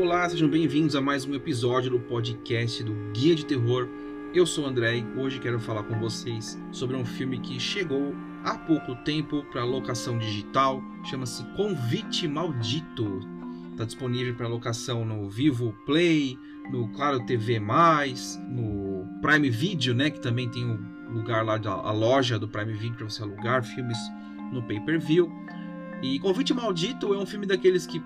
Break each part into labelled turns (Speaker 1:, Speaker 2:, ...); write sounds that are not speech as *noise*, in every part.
Speaker 1: Olá, sejam bem-vindos a mais um episódio do podcast do Guia de Terror. Eu sou o André e hoje quero falar com vocês sobre um filme que chegou há pouco tempo para locação digital, chama-se Convite Maldito. Está disponível para locação no Vivo Play, no Claro TV+, no Prime Video, né, que também tem o um lugar lá da a loja do Prime Video para você alugar filmes no pay-per-view. E Convite Maldito é um filme daqueles que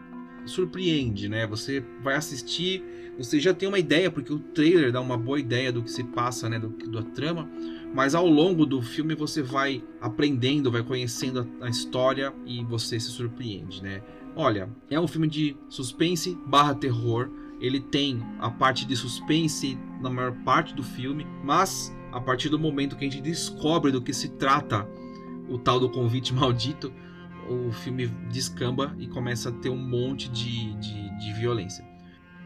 Speaker 1: surpreende, né? Você vai assistir, você já tem uma ideia, porque o trailer dá uma boa ideia do que se passa, né? Do, da trama, mas ao longo do filme você vai aprendendo, vai conhecendo a, a história e você se surpreende, né? Olha, é um filme de suspense barra terror. Ele tem a parte de suspense na maior parte do filme, mas a partir do momento que a gente descobre do que se trata o tal do convite maldito, o filme descamba e começa a ter um monte de, de, de violência.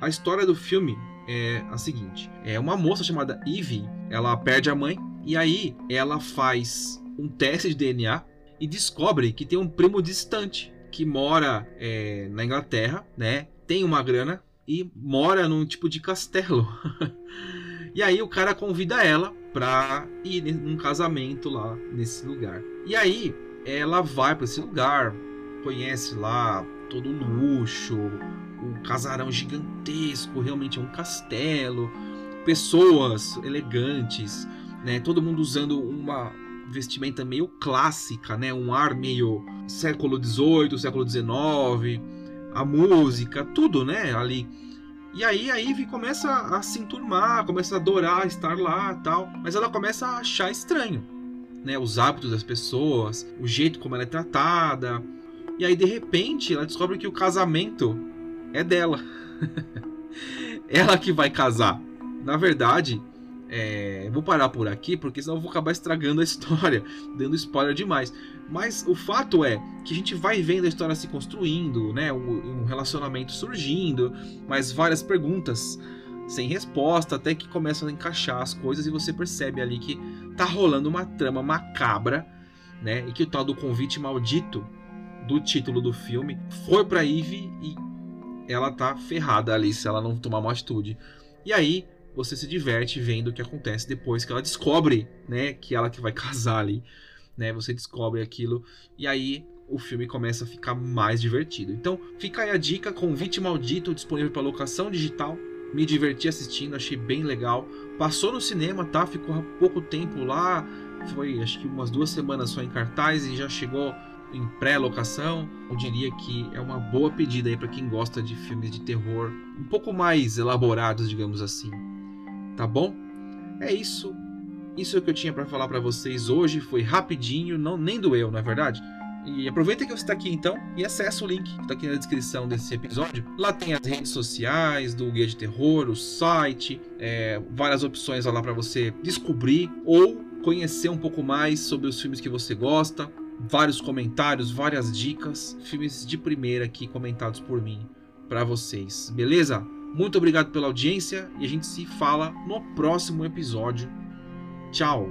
Speaker 1: A história do filme é a seguinte: é uma moça chamada Eve, ela perde a mãe e aí ela faz um teste de DNA e descobre que tem um primo distante que mora é, na Inglaterra, né? Tem uma grana e mora num tipo de castelo. *laughs* e aí o cara convida ela pra ir num casamento lá nesse lugar. E aí ela vai para esse lugar, conhece lá todo o luxo, um casarão gigantesco, realmente é um castelo, pessoas elegantes, né? Todo mundo usando uma vestimenta meio clássica, né? Um ar meio século XVIII, século XIX, a música, tudo, né? Ali. E aí a Ivy começa a se enturmar, começa a adorar estar lá, tal, mas ela começa a achar estranho né, os hábitos das pessoas, o jeito como ela é tratada. E aí de repente ela descobre que o casamento é dela. *laughs* ela que vai casar. Na verdade, é, vou parar por aqui porque senão eu vou acabar estragando a história, dando spoiler demais. Mas o fato é que a gente vai vendo a história se construindo, né, um relacionamento surgindo, mas várias perguntas sem resposta, até que começam a encaixar as coisas e você percebe ali que tá rolando uma trama macabra, né? E que o tal do convite maldito do título do filme foi para Eve e ela tá ferrada ali se ela não tomar uma atitude. E aí você se diverte vendo o que acontece depois que ela descobre, né, que ela que vai *laughs* casar ali, né? Você descobre aquilo e aí o filme começa a ficar mais divertido. Então, fica aí a dica, Convite Maldito disponível para locação digital me diverti assistindo, achei bem legal. Passou no cinema, tá? Ficou há pouco tempo lá, foi acho que umas duas semanas só em cartaz e já chegou em pré-locação. Eu diria que é uma boa pedida aí para quem gosta de filmes de terror um pouco mais elaborados, digamos assim. Tá bom? É isso. Isso é o que eu tinha para falar para vocês hoje. Foi rapidinho, não nem doeu, não é verdade? E aproveita que você está aqui então e acessa o link que está aqui na descrição desse episódio. Lá tem as redes sociais do Guia de Terror, o site, é, várias opções lá para você descobrir ou conhecer um pouco mais sobre os filmes que você gosta, vários comentários, várias dicas, filmes de primeira aqui comentados por mim para vocês, beleza? Muito obrigado pela audiência e a gente se fala no próximo episódio. Tchau!